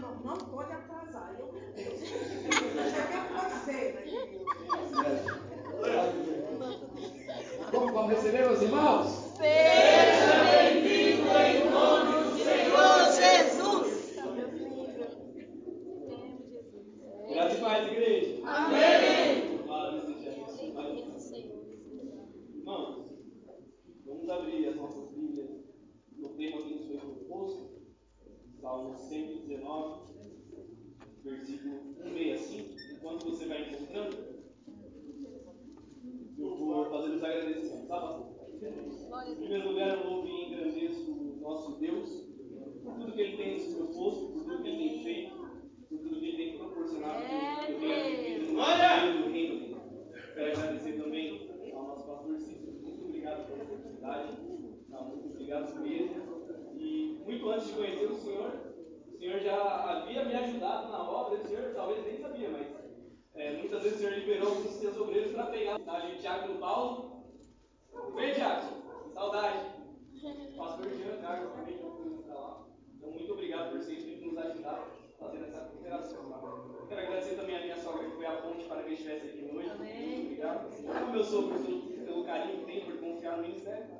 não, não pode atrasar. Eu, eu cheguei com você, né? Vamos, vamos receber os irmãos? Seja bem-vindo em nome do Senhor Jesus. Graças e paz, igreja. Amém. Glória seja Deus. Irmãos, vamos abrir as nossas Bíblias no tema que nos foi proposto, Salmo 119, versículo 165. Enquanto você vai encontrando, eu vou fazer os agradecimentos, tá, pastor? Em primeiro lugar, eu louvo e engrandeço o nosso Deus por tudo que Ele tem nos proposto, por tudo que Ele tem feito, por tudo que Ele tem proporcionado que eu tenha vivido no meio do reino dele. Quero agradecer também ao nosso pastor Cícero. Muito obrigado pela oportunidade. Não, muito obrigado mesmo. E muito antes de conhecer o Senhor, o Senhor já havia me ajudado na obra. O Senhor talvez nem sabia, mas é, muitas vezes o Senhor liberou alguns seus obreiros para pegar ali o Tiago e o Paulo. Vem, Tiago. Saudade. Pastor Jean Carlos também está lá. Então, muito obrigado por sempre nos ajudar fazendo essa cooperação. Tá? Quero agradecer também a minha sogra que foi a ponte para que eu estivesse aqui hoje. Muito obrigado. Meu sogro pelo, pelo carinho que tem por confiar no ministério.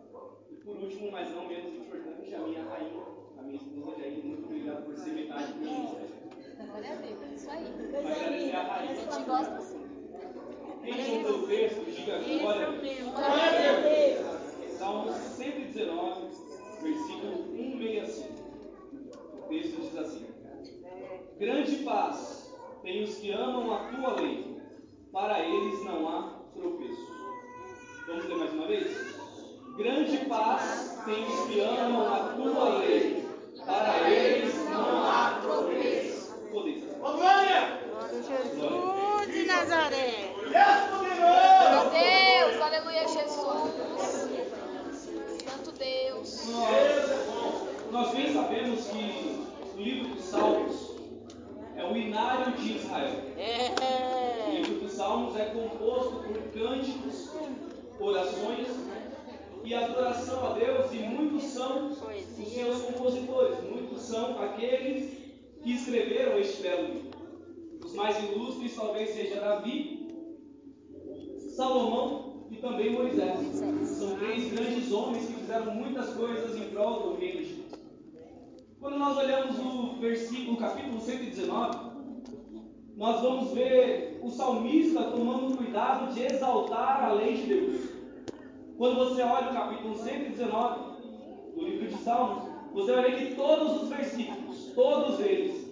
Por último, mas não menos importante, a minha rainha, a minha esposa Jair. Muito obrigado por ser metade do meu ministério. Glória a Deus, isso aí. Rainha. gente gosta assim. Quem o texto, diga glória a Deus. Glória a Deus. Salmo 119, versículo 165. O texto diz assim: Grande paz tem os que amam a tua lei, para eles não há tropeço. Vamos ler mais uma vez? Grande paz tem os que amam a tua lei, para eles não há tropeço. Podeis. Glória! Jesus de Nazaré. Deus Glória a poderoso! Deus, aleluia, Jesus. Santo Deus. Nós, nós bem sabemos que o livro dos Salmos é o inário de Israel. O É. livro dos Salmos é composto por cânticos, orações e adoração a Deus, e muitos são os seus compositores, muitos são aqueles que escreveram belo livro. Os mais ilustres talvez seja Davi, Salomão e também Moisés. São três grandes homens que fizeram muitas coisas em prol do reino de Deus. Quando nós olhamos o versículo, o capítulo 119, nós vamos ver o salmista tomando cuidado de exaltar a lei de Deus. Quando você olha o capítulo 119 do livro de Salmos, você vai ver que todos os versículos, todos eles,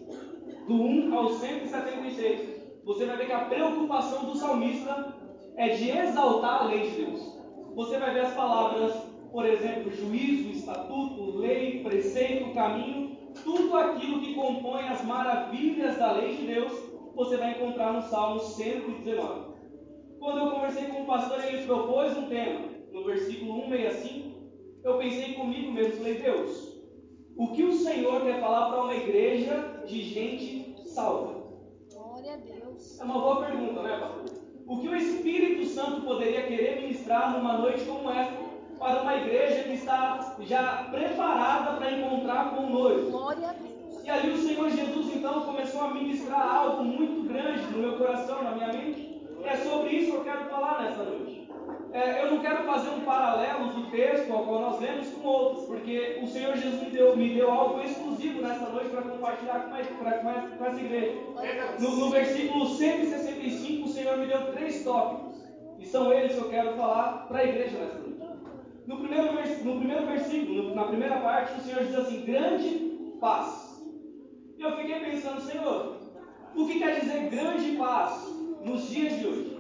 do 1 ao 176, você vai ver que a preocupação do salmista é de exaltar a lei de Deus. Você vai ver as palavras, por exemplo, juízo, estatuto, lei, preceito, caminho, tudo aquilo que compõe as maravilhas da lei de Deus, você vai encontrar no Salmo 119. Quando eu conversei com o pastor, ele propôs um tema, no versículo 165, eu pensei comigo mesmo, falei, Deus, o que o Senhor quer falar para uma igreja de gente salva? Glória a Deus. É uma boa pergunta, né, pastor? O que o Espírito Santo poderia querer ministrar numa noite como essa para uma igreja que está já preparada para encontrar com o noivo? Glória a Deus. E ali o Senhor Jesus então começou a ministrar algo muito grande no meu coração, na minha mente. É sobre isso que eu quero falar nessa noite. É, eu não quero fazer um paralelo do texto ao qual nós lemos com outros, porque o Senhor Jesus me deu, me deu algo exclusivo nessa noite para compartilhar com, a, pra- com essa- com essa igreja. No, no versículo 165, o Senhor me deu três tópicos. E são eles que eu quero falar para a igreja nessa noite. No primeiro, vers- no primeiro versículo, na primeira parte, o Senhor diz assim: grande paz. E eu fiquei pensando, Senhor, o que quer dizer grande paz nos dias de hoje?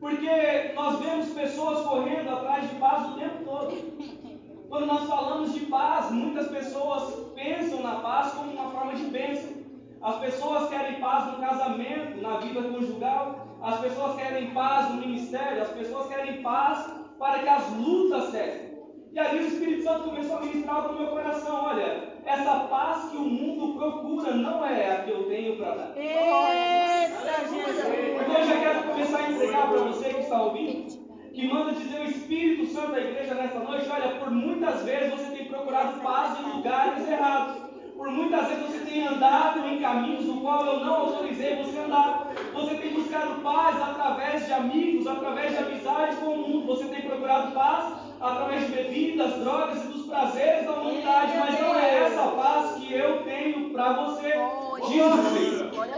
Porque nós vemos pessoas correndo atrás de paz o tempo todo. Quando nós falamos de paz, muitas pessoas pensam na paz como uma forma de bênção. As pessoas querem paz no casamento, na vida conjugal. As pessoas querem paz no ministério. As pessoas querem paz para que as lutas cessem. E ali o Espírito Santo começou a ministrar algo no meu coração. Olha, essa paz que o mundo procura não é a que eu tenho para dar. Eita, Jesus. Então eu já quero começar a entregar para você que está ouvindo, que manda dizer o Espírito Santo da igreja nesta noite, olha, por muitas vezes você tem procurado paz em lugares errados. Por muitas vezes você tem andado em caminhos no qual eu não autorizei você andar. Você tem buscado paz através de amigos, através de amizade com o mundo. Você tem procurado paz através de bebidas, drogas e dos prazeres da humanidade. Mas não é essa paz que eu tenho para você.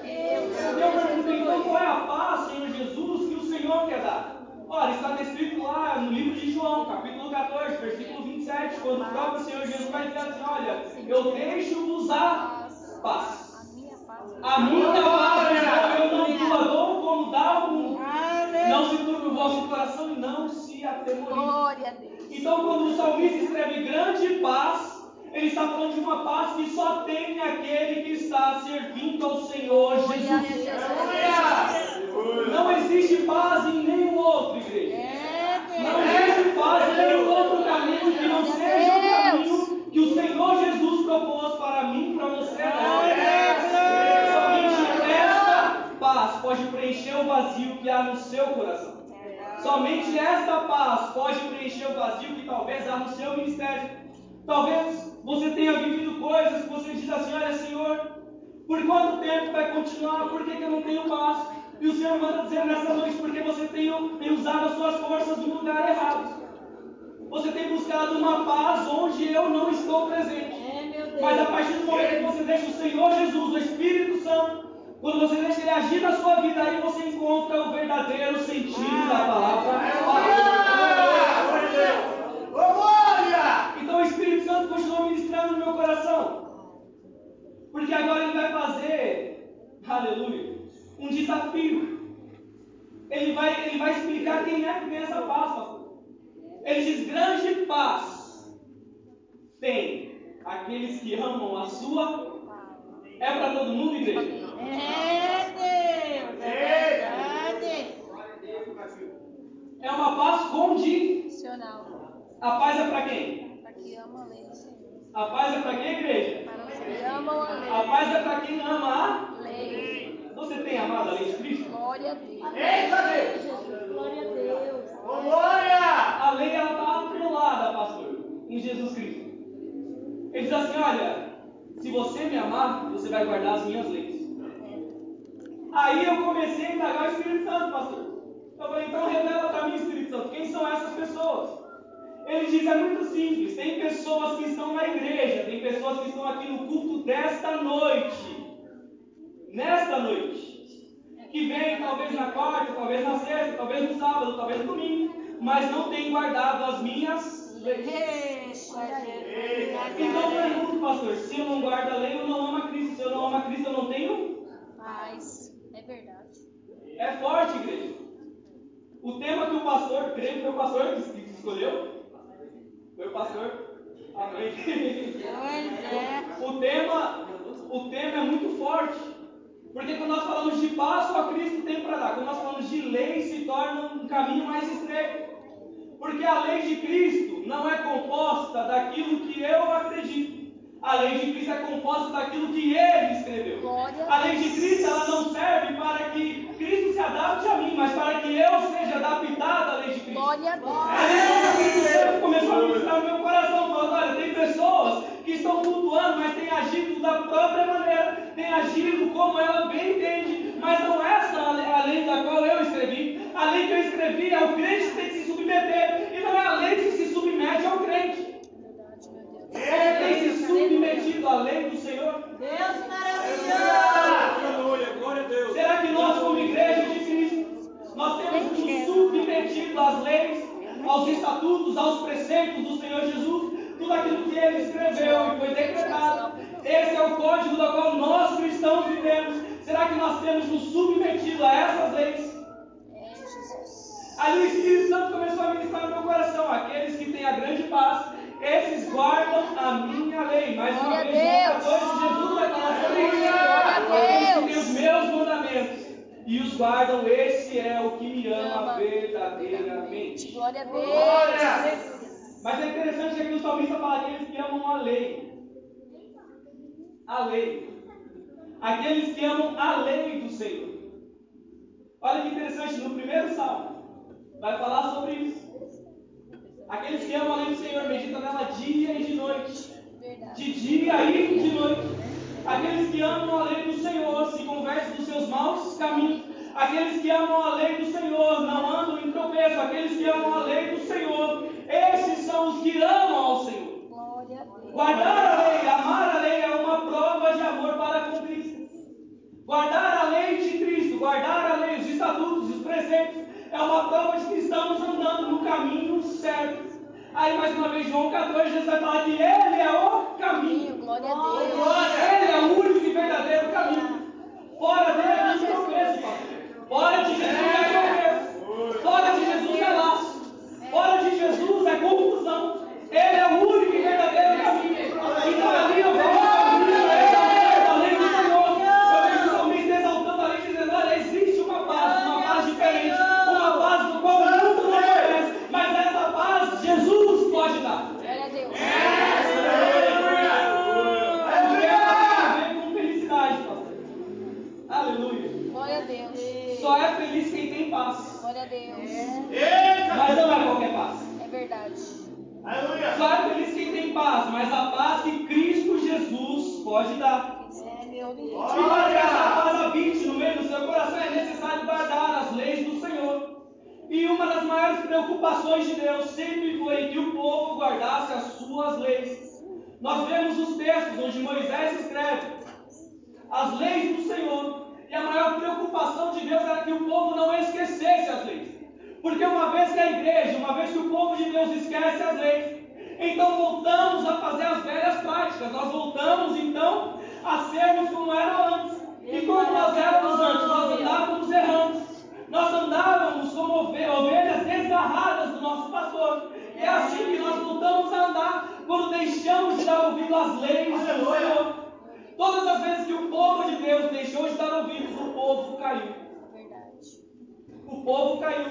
Deus. Eu perguntei, então qual é a paz, Senhor Jesus, que o Senhor quer dar? Olha, está descrito lá no livro de João, capítulo 14, versículo 27, quando o próprio Senhor Jesus vai dizer assim: Olha, eu deixo-vos a paz. A minha paz. A minha paz eu não dou como dá o mundo. Não se turbe o vosso coração e não se atemorize. A. Então, quando o salmista escreve grande paz, ele está falando de uma paz que só tem aquele que está servindo ao Senhor a Jesus. Não existe paz em nenhum outro, igreja. É Não existe paz em nenhum outro caminho que não seja o caminho que o Senhor Jesus propôs para mim, para você. Somente esta paz pode preencher o vazio que há no seu coração. Somente esta paz pode preencher o vazio que talvez há no seu ministério. Talvez você tenha vivido coisas que você diz assim: Olha, Senhor, por quanto tempo vai continuar? Por que, que eu não tenho paz? E o Senhor manda dizer nessa noite: porque você tem, tem usado as suas forças no lugar errado. Você tem buscado uma paz onde eu não estou presente. É. Mas a partir do momento que você deixa o Senhor Jesus, o Espírito Santo, quando você deixa Ele agir na sua vida, aí você encontra o verdadeiro sentido da palavra. Então o Espírito Santo continua ministrando no meu coração. Porque agora ele vai fazer, aleluia, um desafio. Ele vai, ele vai explicar quem é que tem essa paz, pastor. Ele diz: grande paz tem aqueles que amam a sua. É para todo mundo, igreja? É Deus. É verdade. É uma paz condicional. A paz é para quem? Para que ama a lei do Senhor. A paz é para quem, igreja? Para os que amam a lei. A paz é para quem ama Lei. Você tem amado a lei de Cristo? Glória a Deus. Eita Deus! Glória a Deus. Glória! A lei ela está atrelada, pastor, em Jesus Cristo. Ele diz assim: olha, se você me amar, você vai guardar as minhas leis. Aí eu comecei a indagar o Espírito Santo, pastor. Eu falei, então revela para mim, Espírito Santo, quem são essas pessoas? Ele diz, é muito simples, tem pessoas que estão na igreja, tem pessoas que estão aqui no culto desta noite. Nesta noite. Que vem talvez na quarta, talvez na sexta, talvez no sábado, talvez no domingo, mas não tem guardado as minhas leis. Então pergunto, pastor, se eu não guardo a lei, eu não amo a Cristo. Se eu não amo a Cristo, eu não tenho Paz. É verdade. É forte, igreja. O tema que o pastor, creio que foi o pastor que que escolheu. Foi o pastor. Amém. Pois é. O tema, o tema é muito forte. Porque quando nós falamos de paz, só Cristo tem para dar. Quando nós falamos de lei, se torna um caminho mais estreito. Porque a lei de Cristo não é composta daquilo que eu acredito. A lei de Cristo é composta daquilo que Ele escreveu. A lei de Cristo ela não serve para que Cristo se adapte a mim, mas para que eu seja adaptado à lei de Cristo. Glória a Deus. Aí o Espírito Santo começou a ministrar no meu coração, falando, olha, tem pessoas que estão flutuando, mas têm agido da própria maneira, têm agido como ela bem entende, mas não é essa a lei- a lei da qual eu escrevi. A lei que eu escrevi é o crente que tem que se submeter, e não é a lei que se submete ao crente. Verdade, meu Deus. Ele tem se submetido à lei do Senhor. Deus maravilhoso. Aleluia, glória a Deus. Será que nós, como igreja de Cristo, nós temos nos submetido às leis, aos estatutos, aos preceitos do Senhor Jesus, tudo aquilo que Ele escreveu e foi decretado? Esse é o código do qual nós cristãos vivemos. Será que nós temos nos submetido a essas leis? É, Jesus. Aí o Espírito Santo começou a ministrar no meu coração. Aqueles que têm a grande paz, esses guardam a minha lei. Mais uma Glória vez, Deus. 14, Jesus vai falar sobre isso. Glória a Aqueles que têm os meus mandamentos e os guardam, esse é o que me ama verdadeiramente. Glória a Deus. Glória. Mas é interessante que aqui o salmista fala aqueles que amam a lei. A lei. Aqueles que amam a lei do Senhor. Olha que interessante, no primeiro salmo, vai falar sobre isso. Aqueles que amam a lei do Senhor, meditam nela dia e de noite. Verdade. De dia e de noite. Aqueles que amam a lei do Senhor se convertem dos seus maus caminhos. Aqueles que amam a lei do Senhor não andam em tropeço. Aqueles que amam a lei do Senhor, esses são os que amam ao Senhor. Guardar a lei, amar a lei é uma prova de amor para com Cristo. Guardar a lei de Cristo, guardar a lei, os estatutos, os preceitos, é uma prova de que estamos andando no caminho certo. Aí mais uma vez, João 14, Jesus vai falar que Ele é o caminho. Glória a Deus. Ele é o único e verdadeiro caminho. Fora dele é tudo tropeço, pastor. Fora de Jesus é tropeço. Fora de Jesus é laço. Fora de Jesus é confusão. Ele é o único e verdadeiro caminho. Então ali eu vejo o caminho, exaltando a lei do Senhor. Eu vejo o salmista exaltando a lei, dizendo: olha, existe uma paz, uma paz diferente, uma paz do qual o mundo não conhece. Mas essa paz Jesus pode dar. Glória a Deus. Vem com felicidade, pastor. Aleluia. Glória a Deus. Só é feliz quem tem paz. Glória a Deus. Mas não é qualquer paz. É verdade. Só é feliz quem tem paz, mas a paz que Cristo Jesus pode dar. É meu Deus. E para que essa paz habite no meio do seu coração é necessário guardar as leis do Senhor. E uma das maiores preocupações de Deus sempre foi que o povo guardasse as suas leis. Nós vemos os textos onde Moisés escreve as leis do Senhor. E a maior preocupação de Deus era que o povo não esquecesse as leis. Porque uma vez que a igreja, uma vez que o povo de Deus esquece as leis, então voltamos a fazer as velhas práticas. Nós voltamos então a sermos como era antes. E como nós éramos antes, nós andávamos errantes. Nós andávamos como ove- ovelhas desgarradas do nosso pastor. E é assim que nós voltamos a andar quando deixamos de dar ouvido às leis do Senhor. Todas as vezes que o povo de Deus deixou de dar ouvidos, o povo caiu. Verdade. O povo caiu.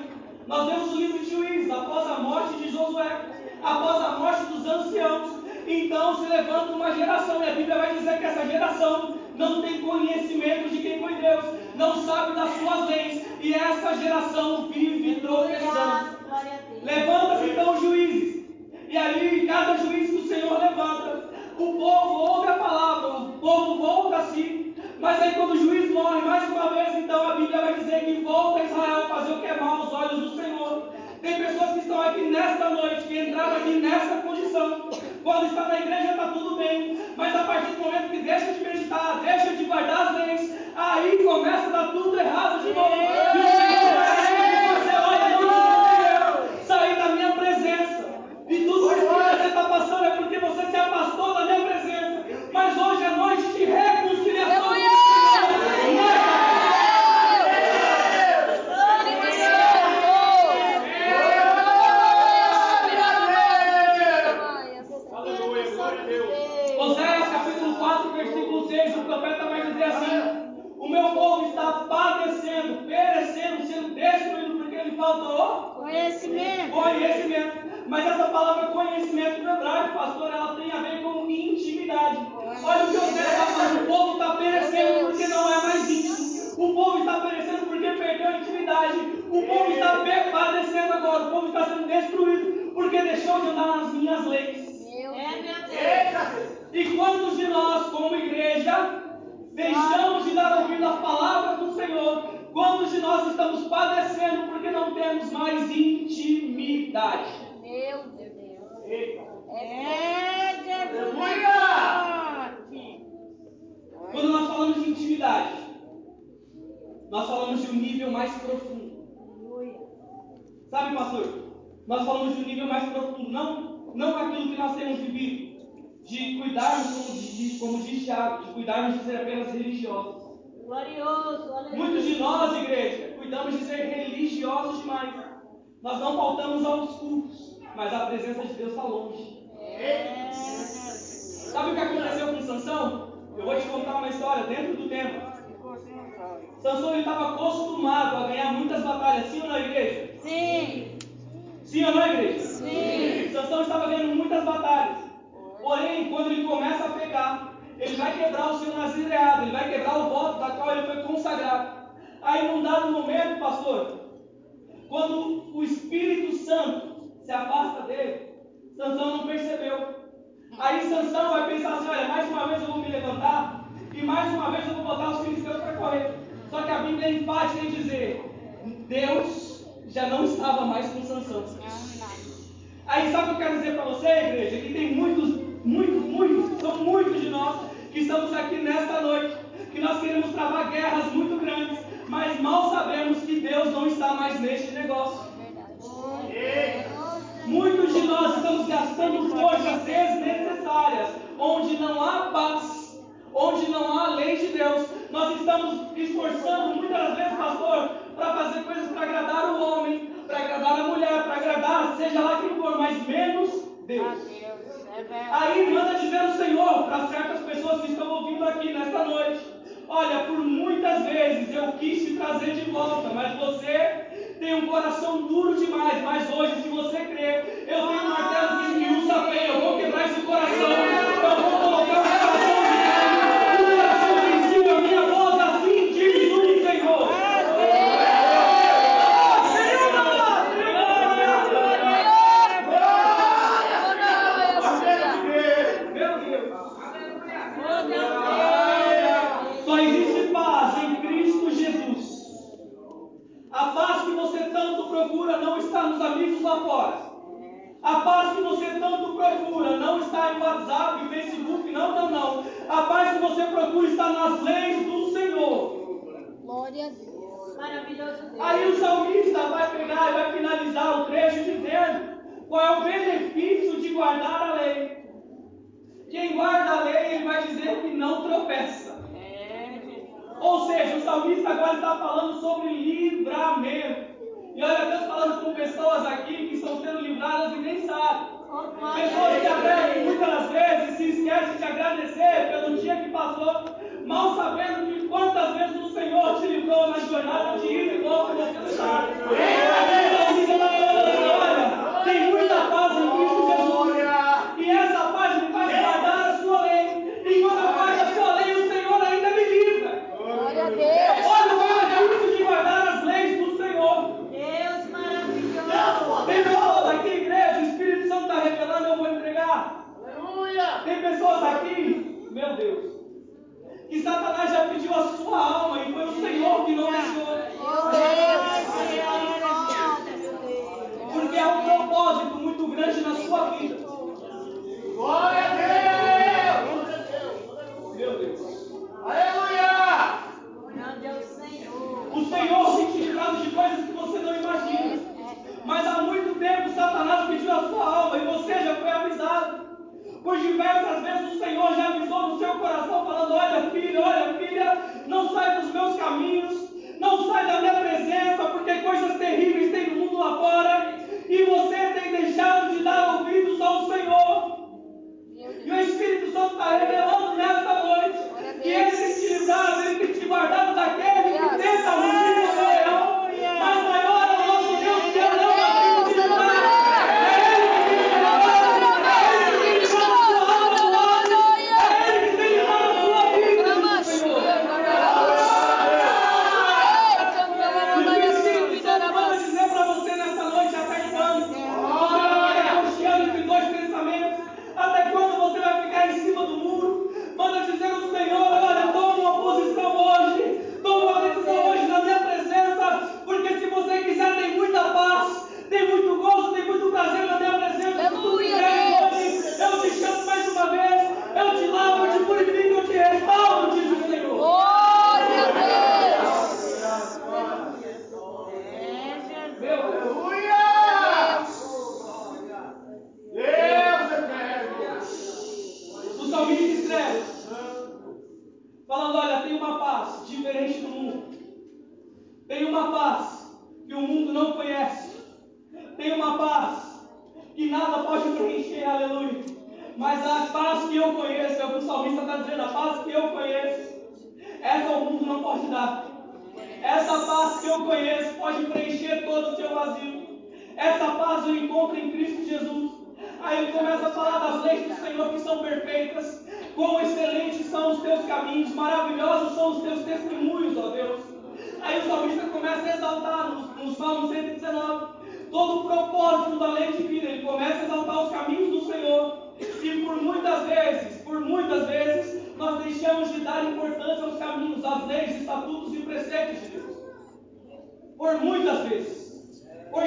Nós vemos o livro de Juízes, após a morte de Josué, após a morte dos anciãos, então se levanta uma geração, e a Bíblia vai dizer que essa geração não tem conhecimento de quem foi Deus, não sabe das suas leis, e essa geração vive tropeçando. Levanta-se então os juízes. E ali, cada juiz que o Senhor levanta, o povo ouve a palavra, o povo volta a si. Mas aí, quando o juiz morre, mais uma vez, então a Bíblia vai dizer que volta Israel a fazer o que é mal aos olhos do Senhor. Tem pessoas que estão aqui nesta noite, que entraram aqui nessa condição. Quando está na igreja está tudo bem, mas a partir do momento que deixa de meditar, deixa de guardar as leis, aí começa a dar tudo errado de novo. E o Senhor vai dizer, você olha, não entendeu, sair da minha presença. E tudo isso que você está passando é porque você se afastou da minha presença. Mas hoje é noite de reconciliação. Aleluia! Aleluia, glória a Deus. Oséias capítulo 4, versículo 6, o profeta vai dizer assim: O meu povo está padecendo, perecendo, sendo destruído, Conhecimento. conhecimento. Mas essa palavra conhecimento no hebraico, pastor, ela tem a ver com intimidade. Olha o que Oséias está falando: o povo está perecendo porque não é mais íntimo. O povo está perecendo porque perdeu a intimidade. O povo está padecendo agora. O povo está sendo destruído porque deixou de andar nas minhas leis. Deus. E quantos de nós, como igreja, deixamos de dar ouvido às palavras do Senhor? Quantos de nós estamos padecendo porque não temos mais intimidade? Meu Deus. Eita. É Jesus. Quando nós falamos de intimidade, nós falamos de um nível mais profundo. Sabe, pastor? Nós falamos de um nível mais profundo, não, não aquilo que nós temos vivido, de cuidarmos, como diz, como diz Tiago, de cuidarmos de ser apenas religiosos. Glorioso. Muitos de nós, igreja, cuidamos de ser religiosos demais. Nós não faltamos aos cultos, mas a presença de Deus está longe. Sabe o que aconteceu com Sansão? Eu vou te contar uma história dentro do tema. Sansão estava acostumado a ganhar muitas batalhas, sim ou não, igreja? Sim. Sim ou não, igreja? Sim. Sansão estava ganhando muitas batalhas. Porém, quando ele começa a pecar, ele vai quebrar o seu nazireado, ele vai quebrar o voto da qual ele foi consagrado. Aí, num dado momento, pastor, quando o Espírito Santo se afasta dele, Sansão não percebeu. Aí Sansão vai pensar assim, olha, mais uma vez eu vou me levantar e mais uma vez eu vou botar os filhos de Deus para correr. Só que a Bíblia é enfática em dizer, Deus já não estava mais com Sansão. É Aí sabe o que eu quero dizer para você, igreja? Que tem muitos, muitos, muitos, são muitos de nós que estamos aqui nesta noite, que nós queremos travar guerras muito grandes, mas mal sabemos que Deus não está mais neste negócio. Muitos de nós estamos gastando forças desnecessárias, onde não há paz, onde não há lei de Deus. Nós estamos esforçando muitas vezes, pastor, para fazer coisas para agradar o homem, para agradar a mulher, para agradar seja lá quem for, mas menos Deus. noite. Olha, por muitas vezes eu quis te trazer de volta, mas você tem um coração duro demais. Mas hoje, se você crer, eu tenho um martelo que não tropeça. É. Ou seja, o salmista agora está falando sobre livramento. E olha Deus falando com pessoas aqui que estão sendo livradas e nem sabem. Oh, pessoas que até muitas vezes se esquecem de agradecer pelo dia que passou, mal sabendo de quantas vezes o Senhor te livrou na jornada de ida e volta daquele estado.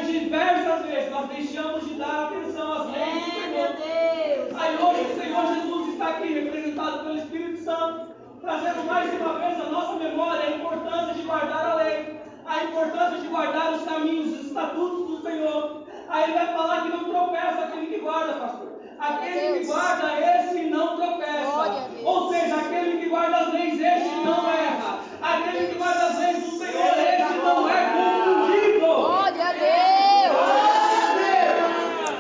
Por diversas vezes nós deixamos de dar atenção às leis do É, Senhor. Aí hoje o Senhor Jesus está aqui representado pelo Espírito Santo, trazendo mais uma vez à nossa memória a importância de guardar a lei, a importância de guardar os caminhos, os estatutos do Senhor. Aí ele vai falar que não tropeça aquele que guarda, pastor. Aquele que guarda, esse não tropeça. Ou seja, aquele que guarda as leis, esse não erra. Aquele que guarda as leis do Senhor, esse não é confundido. Glória a Deus.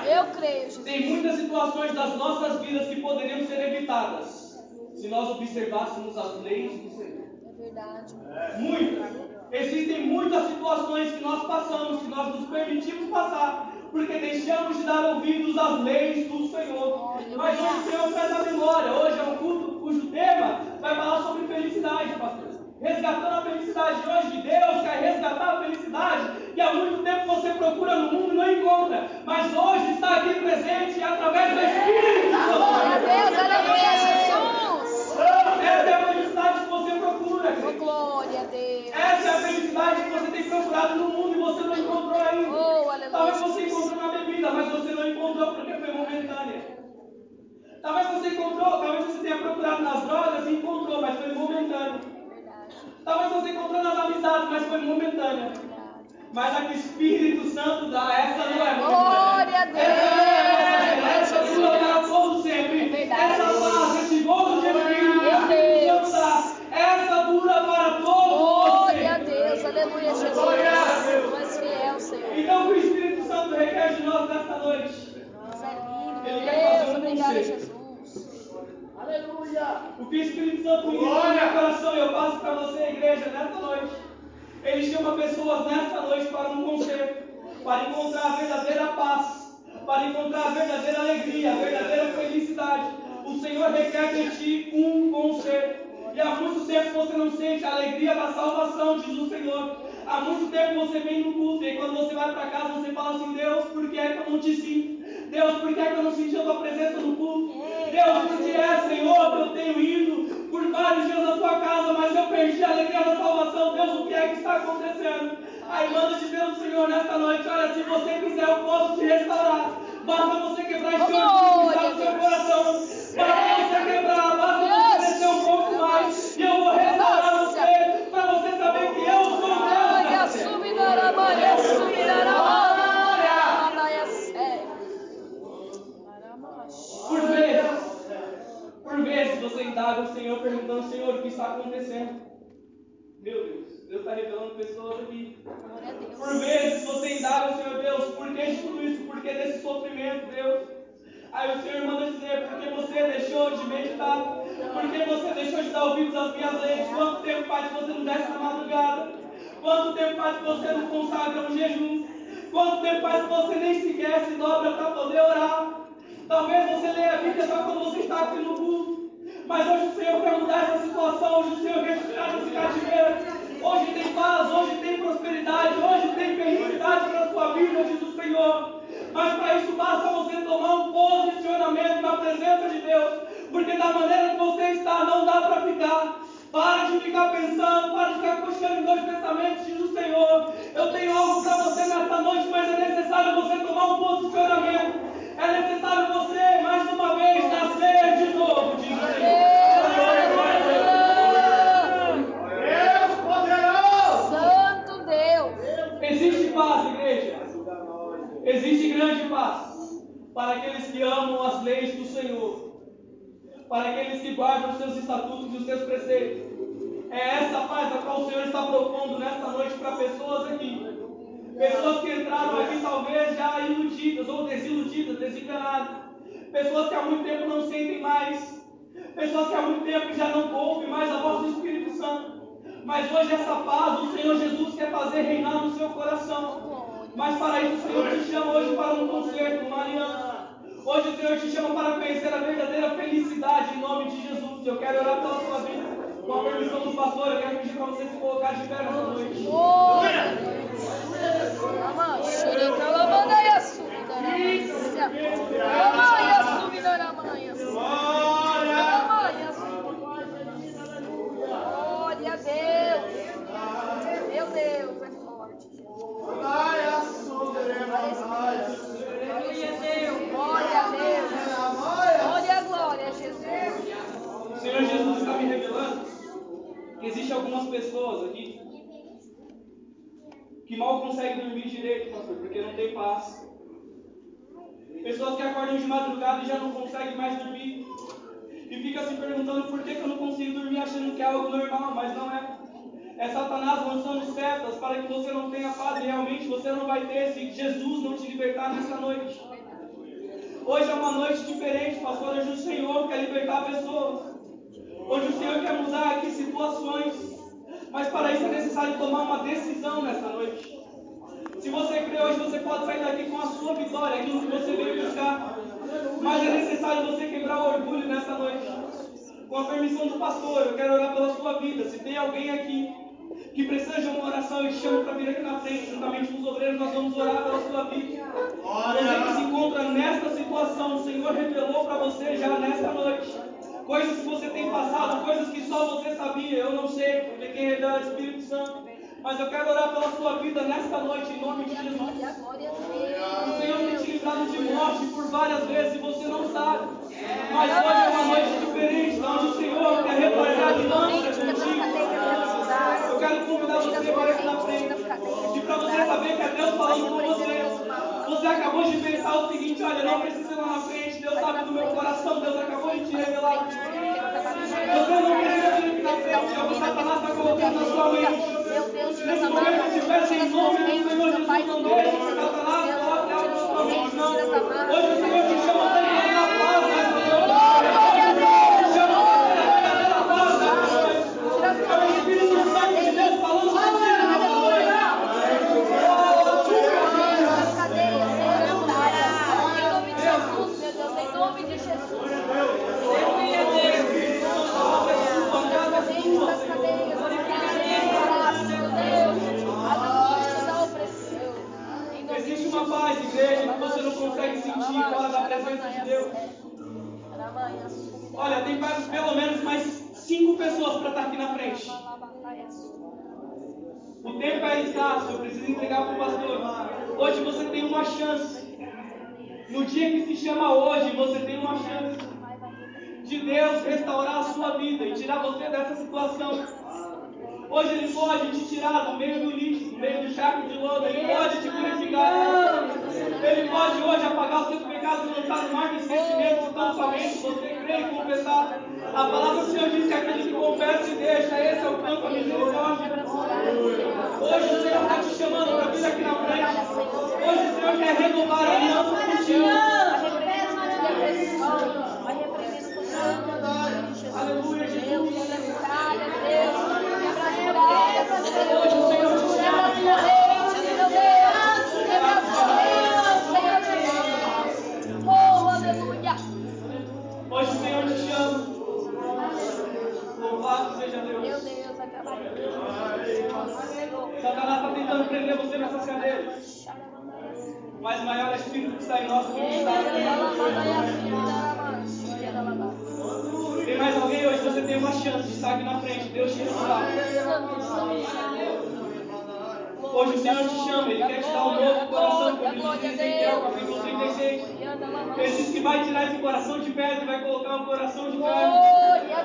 Eu creio, Jesus. Tem muitas situações das nossas vidas que poderiam ser evitadas se nós observássemos as leis do Senhor. É verdade. Muitas. Existem muitas situações que nós passamos, que nós nos permitimos passar, porque deixamos de dar ouvidos às leis do Senhor. Mas hoje o Senhor traz a memória. Hoje é um culto cujo tema vai falar sobre felicidade, pastor. Resgatando a felicidade hoje, Deus quer resgatar a felicidade que há muito tempo você procura no mundo e não encontra. Mas hoje está aqui presente através do Espírito Glória a Deus, Santo. aleluia, Jesus. Essa é a felicidade que você procura, Oh, glória a Deus. Essa é a felicidade que você tem procurado no mundo e você não encontrou ainda. Oh, aleluia, Talvez você encontrou na bebida, mas você não encontrou porque foi momentânea. Talvez você encontrou, talvez você tenha procurado nas drogas e encontrou, mas foi momentânea. Verdade, Talvez você encontrou nas amizades, mas foi momentânea. Mas a que o Espírito Santo dá, essa não é Glória a momentânea. Essa não é momentânea, essa Deus. dura para todo sempre. É verdade. Essa paz, esse gozo de Espírito que o Meu Espírito Deus. Santo dá, essa dura para todos Glória a vocês. Deus, aleluia, Jesus. Tu és fiel, Senhor. Então, o que Espírito Santo requer de nós nesta noite? Deus é lindo, Ele quer fazer Deus. um Obrigada, conselho. Jesus. Aleluia. O que o Espírito Santo ministra no meu coração, eu passo para você, igreja, nesta noite. Ele chama pessoas nesta noite para um concerto, para encontrar a verdadeira paz, para encontrar a verdadeira alegria, a verdadeira felicidade. O Senhor requer de ti um concerto. E há muito tempo você não sente a alegria da salvação, diz o Senhor. Há muito tempo você vem no culto e quando você vai para casa você fala assim: Deus, por que é que eu não te sinto? Deus, por que é que eu não senti a tua presença no culto? Deus, por que é, Senhor, que eu tenho ido por vários dias na tua casa, mas eu perdi a alegria da salvação? Deus, o que é que está acontecendo? Aí manda de Deus, Senhor, nesta noite, olha, se você quiser, eu posso te restaurar. Basta você quebrar esse orgulho que está no seu coração. Basta você quebrar, basta você descer um pouco mais. E eu vou restaurar você, para você saber que eu sou Deus. Glória, nessa terra. subirá, Maria, subirá, Maria, é. Por vezes, por indaga o Senhor perguntando, Senhor, o que está acontecendo? Meu Deus, Deus está revelando pessoas aqui. Por vezes você indaga Senhor, Deus, por que de tudo isso? Por que desse sofrimento, Deus? Aí o Senhor manda dizer, porque você deixou de meditar, porque você deixou de dar ouvidos às minhas leis. Quanto tempo faz que você não desce na madrugada? Quanto tempo faz que você não consagra um jejum? Quanto tempo faz que você nem sequer se dobra para poder orar? Talvez você leia a Bíblia só quando você está aqui no culto. Mas hoje o Senhor quer mudar essa situação, hoje o Senhor quer tirar esse cativeiro. Hoje tem paz, hoje tem prosperidade, hoje tem felicidade para a sua vida, diz o Senhor. Mas para isso basta você tomar um posicionamento na presença de Deus. Porque da maneira que você está, não dá para ficar. Para de ficar pensando, para de ficar cochando em dois pensamentos, diz o Senhor. Eu tenho algo para você nesta noite, mas é necessário você tomar um posicionamento. É necessário você, mais uma vez, nascer de novo, diz o Senhor. Deus poderoso. Santo Deus. Existe paz, igreja. Existe grande paz para aqueles que amam as leis do Senhor, para aqueles que guardam os seus estatutos e os seus preceitos. É essa paz a qual o Senhor está propondo nesta noite para pessoas aqui. Pessoas que entraram aqui talvez já iludidas ou desiludidas, desenganadas. Pessoas que há muito tempo não sentem mais. Pessoas que há muito tempo já não ouvem mais a voz do Espírito Santo. Mas hoje essa paz o Senhor Jesus quer fazer reinar no seu coração. Mas para isso o Senhor te chama hoje para um concerto, uma aliança. Hoje o Senhor te chama para conhecer a verdadeira felicidade em nome de Jesus. Eu quero orar pela sua vida. Com a permissão do pastor, eu quero pedir para você se colocar de pé nessa noite. Glória a Deus. Ama, xereca, lamandaia, subirá, Lamandaia, subirá, lamandaia, subirá, lamandaia, subirá. Algumas pessoas aqui que mal conseguem dormir direito, pastor, porque não tem paz. Pessoas que acordam de madrugada e já não conseguem mais dormir. E fica se perguntando por que, que eu não consigo dormir achando que é algo normal, mas não é. É Satanás lançando setas para que você não tenha paz e realmente você não vai ter se Jesus não te libertar nessa noite. Hoje é uma noite diferente, pastor. Hoje o Senhor quer libertar pessoas. Hoje o Senhor quer mudar aqui situações. Mas para isso é necessário tomar uma decisão nessa noite. Se você crê hoje, você pode sair daqui com a sua vitória, aquilo que você veio buscar. Mas é necessário você quebrar o orgulho nessa noite. Com a permissão do pastor, eu quero orar pela sua vida. Se tem alguém aqui que precisa de uma oração, eu te chamo para vir aqui na frente, juntamente com os obreiros, nós vamos orar pela sua vida. Você que se encontra nesta situação, o Senhor revelou para você já nesta noite. Coisas que você tem passado, coisas que só você sabia, eu não sei, porque quem revela é o Espírito Santo. Mas eu quero orar pela sua vida nesta noite, em nome de Jesus. O Senhor tem te livrado de morte por várias vezes e você não sabe. Mas hoje é uma noite diferente, onde o Senhor quer retornar aliança contigo. Eu quero convidar você para aqui na frente. E para você saber que é Deus falando com você. Você acabou de pensar o seguinte, olha, não precisa ir lá na frente, Deus sabe do meu coração, Deus acabou de te revelar. Você não precisa aqui na frente, é o que Satanás está colocando na sua mente. Nesse momento, se peça em nome do Senhor Jesus, não deixe que Satanás coloque algo na sua mente, não. Hoje o Senhor te chama para viver na paz nessa noite. Te chama para viver na paz nessa noite. É o Espírito Santo de Deus falando contigo nessa noite. Existe uma paz, igreja, que você não consegue sentir fora da presença de Deus. Olha, tem mais- pelo menos mais cinco pessoas para estar aqui na frente. O tempo é escasso, eu preciso entregar para o pastor. Hoje você tem uma chance. No dia que se chama hoje, você tem uma chance de Deus restaurar a sua vida e tirar você dessa situação. Hoje Ele pode te tirar do meio do lixo, do meio do charco de lodo, Ele pode te purificar. Ele pode hoje apagar os seus pecados e lançar no mar do esquecimento se tão somente você crê e confessar. A palavra do Senhor diz que aquele que confessa e deixa, misericórdia. Hoje o Senhor está te chamando para vir aqui na frente. Hoje o Senhor quer renovar a aliança contigo. Aleluia, Jesus. Hoje o Senhor você nessas cadeiras. Mas maior é o Espírito que está em nós do que está mundo. Tem mais alguém hoje? Você tem uma chance de estar aqui na frente. Deus te restaurar. Hoje o Senhor te chama. Ele quer te dar um novo coração, como ele diz em capítulo 36. Ele diz que vai tirar esse coração de pedra e vai colocar um coração de carne.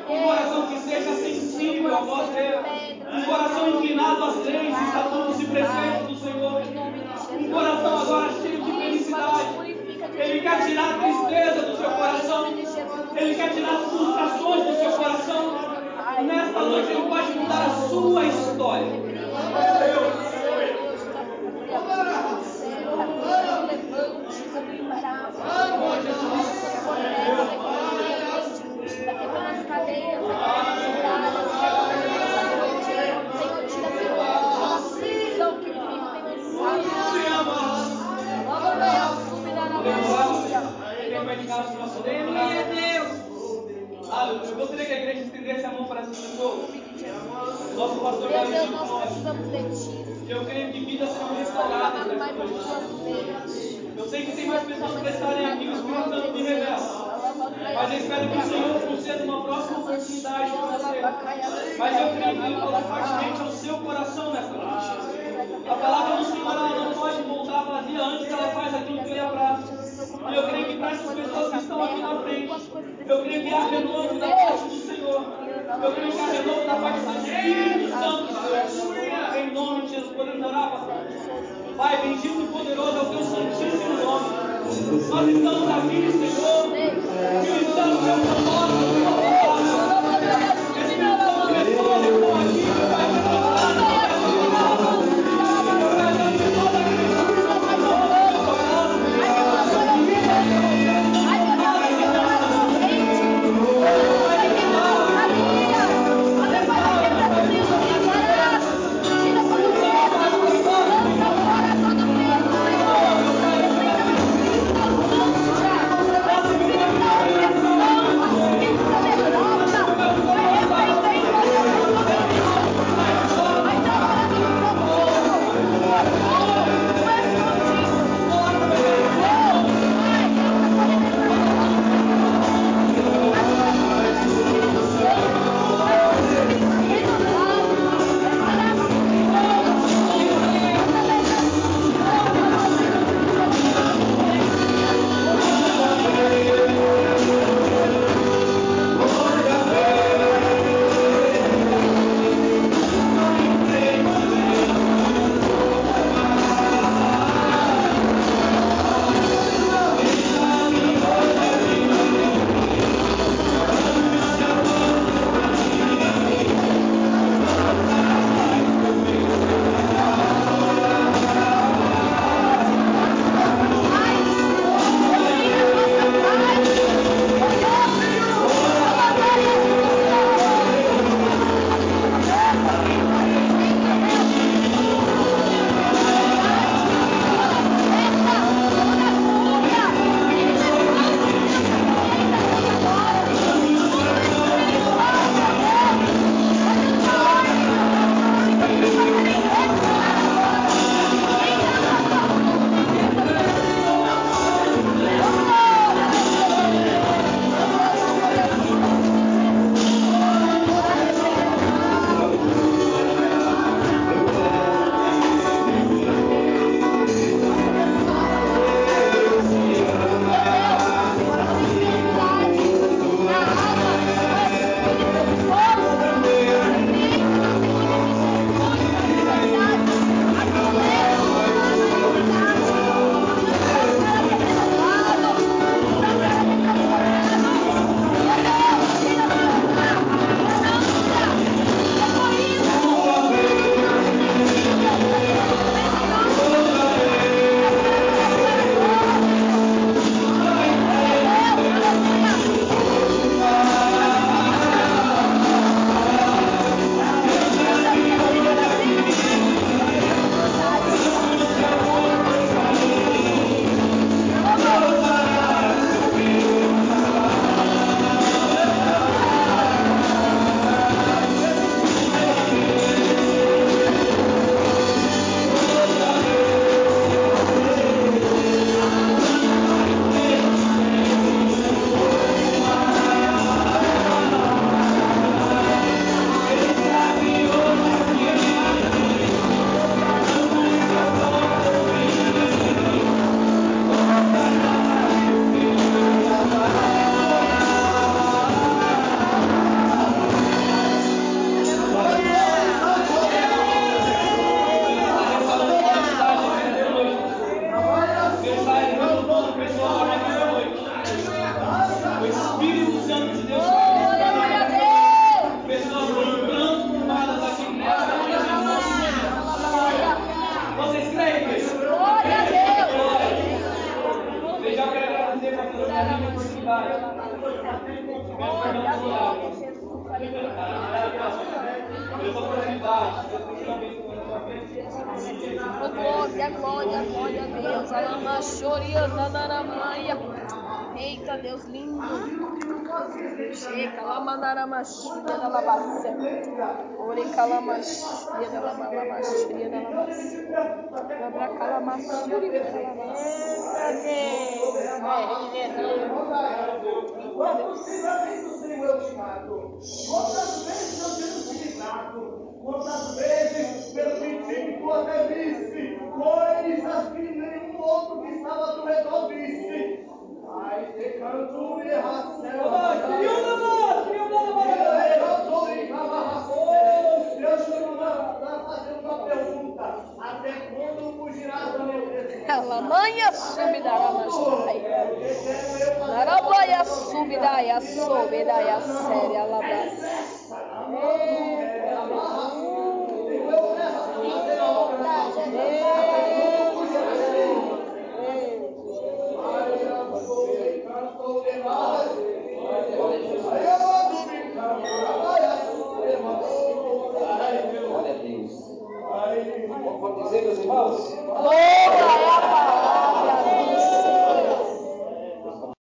Um coração que seja sensível à voz dele. Um coração inclinado às leis, estatutos e preceitos do Senhor. Um coração agora cheio de felicidade. Ele quer tirar a tristeza do seu coração. Ele quer tirar as frustrações do seu coração. Nesta noite ele pode mudar a sua história. Quem Meu Deus, nós precisamos de ti. Eu creio que vidas serão restauradas. Eu sei que tem mais pessoas para estarem aqui, o Espírito Santo me revela. Mas eu espero que o Senhor conceda uma próxima oportunidade para você. Mas eu creio que Ele falou fortemente ao seu coração nessa noite. A palavra do Senhor ela não pode voltar vazia antes que ela faz aquilo que lhe apraz. E eu creio que para essas pessoas que estão aqui na frente, eu creio que há renovo da parte do Senhor. Eu creio que há renovo da parte do Espírito Pai, bendito e poderoso é o teu santíssimo nome. Nós estamos aqui, Senhor, ministrando o teu propósito, calamachuria da calamachuria da labacia. Quantas vezes o Senhor eu te mato? Quantas vezes eu tenho utilizado? Quantas vezes, pelo mentir, tu até viste coisas que nenhum outro que estava teu redor viste? Mas te canto e racel. Eu estou fazendo uma pergunta. Até quando fugirás da lamanha subirá mastai. Narabaia subidaia sobedaia séria labra. Vou dizer, meus irmãos? Glória é, a palavra!